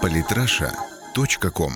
Политраша.ком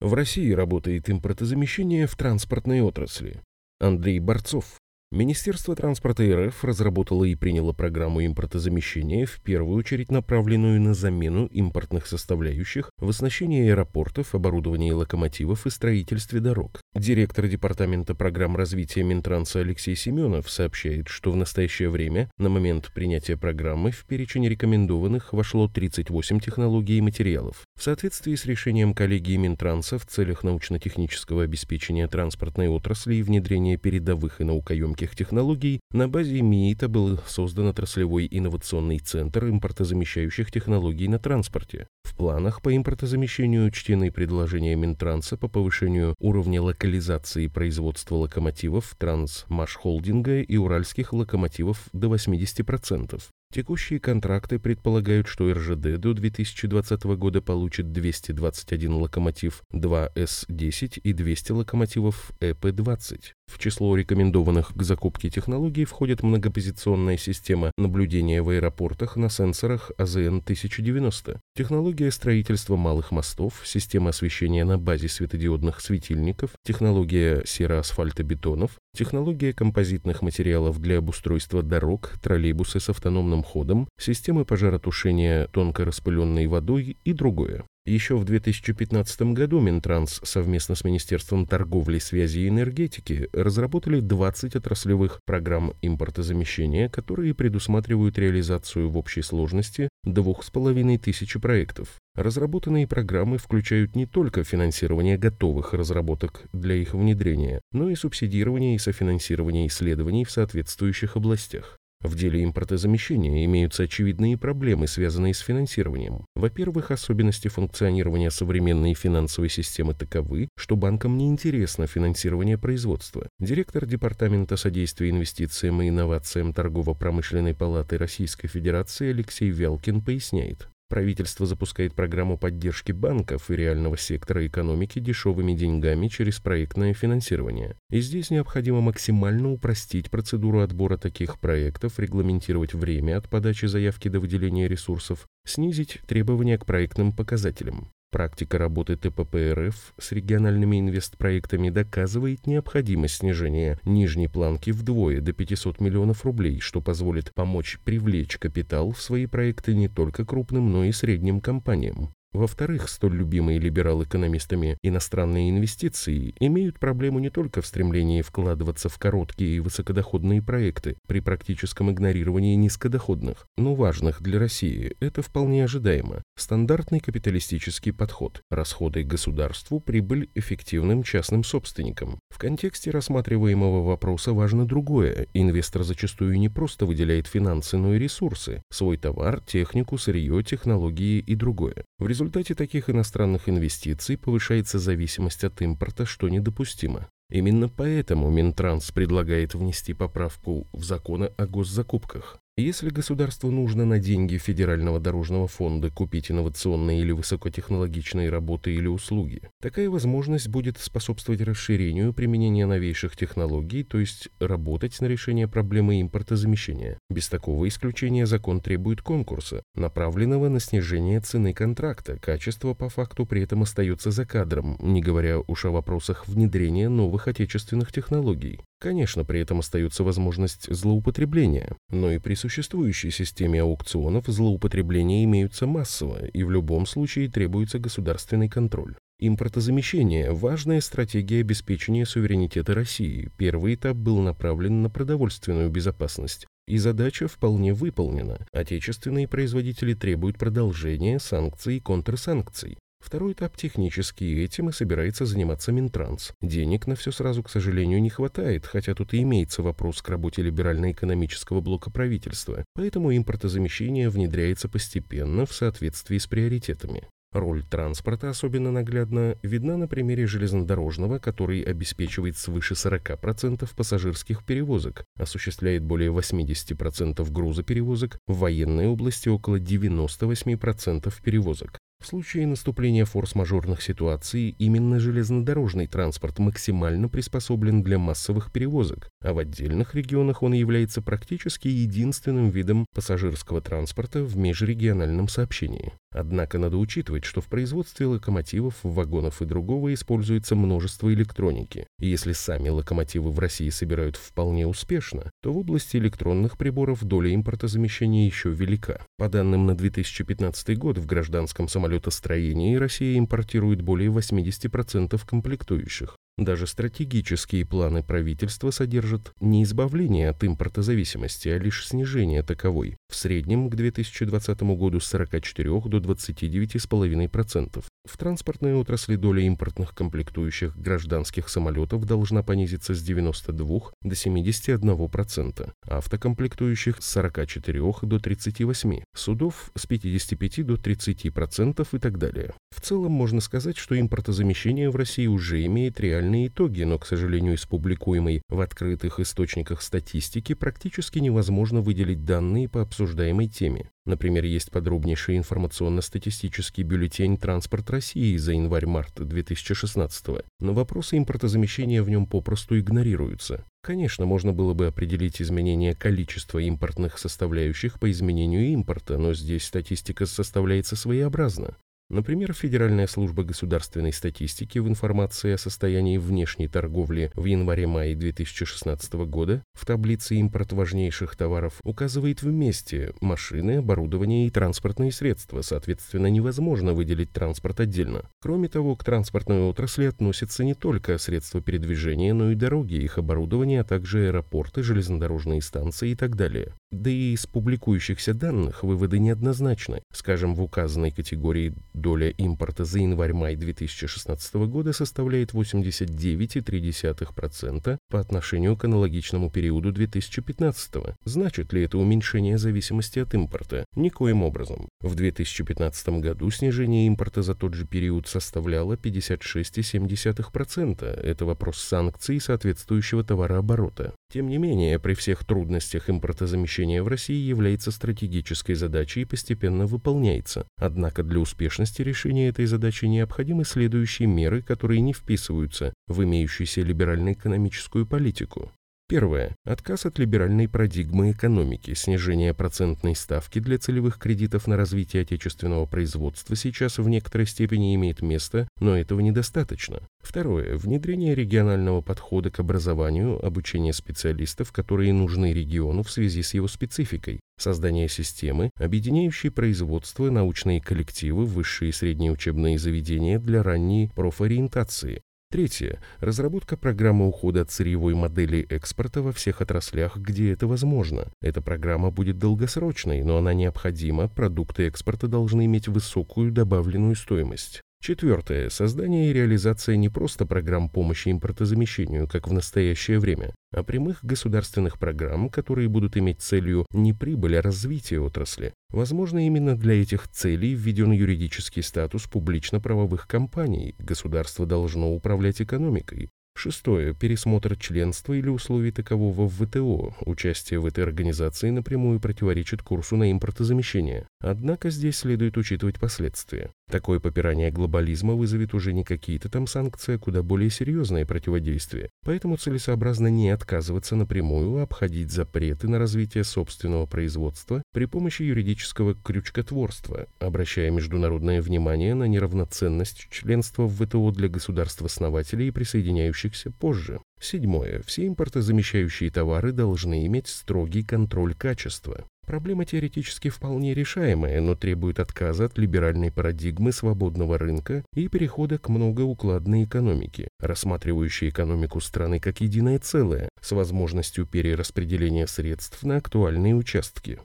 В России работает импортозамещение в транспортной отрасли. Андрей Борцов, Министерство транспорта РФ разработало и приняло программу импортозамещения, в первую очередь направленную на замену импортных составляющих в оснащении аэропортов, оборудовании локомотивов и строительстве дорог. Директор Департамента программ развития Минтранса Алексей Семенов сообщает, что в настоящее время на момент принятия программы в перечень рекомендованных вошло 38 технологий и материалов. В соответствии с решением коллегии Минтранса в целях научно-технического обеспечения транспортной отрасли и внедрения передовых и наукоемких высоких технологий, на базе МИИТа был создан отраслевой инновационный центр импортозамещающих технологий на транспорте. В планах по импортозамещению учтены предложения Минтранса по повышению уровня локализации производства локомотивов Трансмашхолдинга и уральских локомотивов до 80%. Текущие контракты предполагают, что РЖД до 2020 года получит 221 локомотив 2С-10 и 200 локомотивов ЭП-20. В число рекомендованных к закупке технологий входит многопозиционная система наблюдения в аэропортах на сенсорах АЗН-1090, технология строительства малых мостов, система освещения на базе светодиодных светильников, технология сероасфальтобетонов, технология композитных материалов для обустройства дорог, троллейбусы с автономным ходом, системы пожаротушения тонко распыленной водой и другое. Еще в 2015 году Минтранс совместно с Министерством торговли, связи и энергетики разработали 20 отраслевых программ импортозамещения, которые предусматривают реализацию в общей сложности 2500 проектов. Разработанные программы включают не только финансирование готовых разработок для их внедрения, но и субсидирование и софинансирование исследований в соответствующих областях. В деле импортозамещения имеются очевидные проблемы, связанные с финансированием. Во-первых, особенности функционирования современной финансовой системы таковы, что банкам не интересно финансирование производства. Директор Департамента содействия инвестициям и инновациям Торгово-промышленной палаты Российской Федерации Алексей Вялкин поясняет. Правительство запускает программу поддержки банков и реального сектора экономики дешевыми деньгами через проектное финансирование. И здесь необходимо максимально упростить процедуру отбора таких проектов, регламентировать время от подачи заявки до выделения ресурсов, снизить требования к проектным показателям. Практика работы ТПП РФ с региональными инвестпроектами доказывает необходимость снижения нижней планки вдвое до 500 миллионов рублей, что позволит помочь привлечь капитал в свои проекты не только крупным, но и средним компаниям. Во-вторых, столь любимые либерал-экономистами иностранные инвестиции имеют проблему не только в стремлении вкладываться в короткие и высокодоходные проекты при практическом игнорировании низкодоходных, но важных для России. Это вполне ожидаемо. Стандартный капиталистический подход. Расходы государству, прибыль эффективным частным собственникам. В контексте рассматриваемого вопроса важно другое. Инвестор зачастую не просто выделяет финансы, но и ресурсы. Свой товар, технику, сырье, технологии и другое. В результате таких иностранных инвестиций повышается зависимость от импорта, что недопустимо. Именно поэтому Минтранс предлагает внести поправку в законы о госзакупках. Если государству нужно на деньги Федерального дорожного фонда купить инновационные или высокотехнологичные работы или услуги, такая возможность будет способствовать расширению применения новейших технологий, то есть работать на решение проблемы импортозамещения. Без такого исключения закон требует конкурса, направленного на снижение цены контракта. Качество по факту при этом остается за кадром, не говоря уж о вопросах внедрения новых отечественных технологий. Конечно, при этом остается возможность злоупотребления, но и при существующей системе аукционов злоупотребления имеются массово, и в любом случае требуется государственный контроль. Импортозамещение – важная стратегия обеспечения суверенитета России. Первый этап был направлен на продовольственную безопасность. И задача вполне выполнена. Отечественные производители требуют продолжения санкций и контрсанкций. Второй этап технический, этим и собирается заниматься Минтранс. Денег на все сразу, к сожалению, не хватает, хотя тут и имеется вопрос к работе либерально-экономического блока правительства, поэтому импортозамещение внедряется постепенно в соответствии с приоритетами. Роль транспорта особенно наглядно видна на примере железнодорожного, который обеспечивает свыше 40% пассажирских перевозок, осуществляет более 80% грузоперевозок, в военной области около 98% перевозок. В случае наступления форс-мажорных ситуаций именно железнодорожный транспорт максимально приспособлен для массовых перевозок, а в отдельных регионах он является практически единственным видом пассажирского транспорта в межрегиональном сообщении. Однако надо учитывать, что в производстве локомотивов, вагонов и другого используется множество электроники. И если сами локомотивы в России собирают вполне успешно, то в области электронных приборов доля импортозамещения еще велика. По данным на 2015 год в гражданском самолетостроении Россия импортирует более 80% комплектующих. Даже стратегические планы правительства содержат не избавление от импортозависимости, а лишь снижение таковой, в среднем к 2020 году с 44 до 29,5%. В транспортной отрасли доля импортных комплектующих гражданских самолетов должна понизиться с 92 до 71%, автокомплектующих с 44 до 38%, судов с 55 до 30% и так далее. В целом можно сказать, что импортозамещение в России уже имеет реальные итоги, но, к сожалению, из публикуемой в открытых источниках статистики практически невозможно выделить данные по обсуждаемой теме. Например, есть подробнейший информационно-статистический бюллетень «Транспорт России» за январь-март 2016 но вопросы импортозамещения в нем попросту игнорируются. Конечно, можно было бы определить изменение количества импортных составляющих по изменению импорта, но здесь статистика составляется своеобразно. Например, Федеральная служба государственной статистики в информации о состоянии внешней торговли в январе-мае 2016 года в таблице импорт важнейших товаров указывает вместе машины, оборудование и транспортные средства, соответственно, невозможно выделить транспорт отдельно. Кроме того, к транспортной отрасли относятся не только средства передвижения, но и дороги, их оборудование, а также аэропорты, железнодорожные станции и так далее. Да и из публикующихся данных выводы неоднозначны. Скажем, в указанной категории доля импорта за январь-май 2016 года составляет 89,3% по отношению к аналогичному периоду 2015. Значит ли это уменьшение зависимости от импорта? Никоим образом. В 2015 году снижение импорта за тот же период составляло 56,7%. Это вопрос санкций и соответствующего товарооборота. Тем не менее, при всех трудностях импортозамещения в России является стратегической задачей и постепенно выполняется. Однако для успешности решения этой задачи необходимы следующие меры, которые не вписываются в имеющуюся либерально-экономическую политику. Первое. Отказ от либеральной парадигмы экономики. Снижение процентной ставки для целевых кредитов на развитие отечественного производства сейчас в некоторой степени имеет место, но этого недостаточно. Второе. Внедрение регионального подхода к образованию, обучение специалистов, которые нужны региону в связи с его спецификой. Создание системы, объединяющей производство, научные коллективы, высшие и средние учебные заведения для ранней профориентации. Третье. Разработка программы ухода от сырьевой модели экспорта во всех отраслях, где это возможно. Эта программа будет долгосрочной, но она необходима, продукты экспорта должны иметь высокую добавленную стоимость. Четвертое. Создание и реализация не просто программ помощи импортозамещению, как в настоящее время, а прямых государственных программ, которые будут иметь целью не прибыль, а развитие отрасли. Возможно, именно для этих целей введен юридический статус публично-правовых компаний. Государство должно управлять экономикой. Шестое. Пересмотр членства или условий такового в ВТО. Участие в этой организации напрямую противоречит курсу на импортозамещение. Однако здесь следует учитывать последствия. Такое попирание глобализма вызовет уже не какие-то там санкции, а куда более серьезное противодействие. Поэтому целесообразно не отказываться напрямую, а обходить запреты на развитие собственного производства при помощи юридического крючкотворства, обращая международное внимание на неравноценность членства в ВТО для государств-основателей и присоединяющихся позже. Седьмое. Все импортозамещающие товары должны иметь строгий контроль качества. Проблема теоретически вполне решаемая, но требует отказа от либеральной парадигмы свободного рынка и перехода к многоукладной экономике, рассматривающей экономику страны как единое целое, с возможностью перераспределения средств на актуальные участки.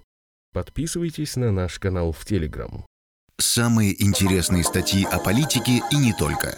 Подписывайтесь на наш канал в Телеграм. Самые интересные статьи о политике и не только.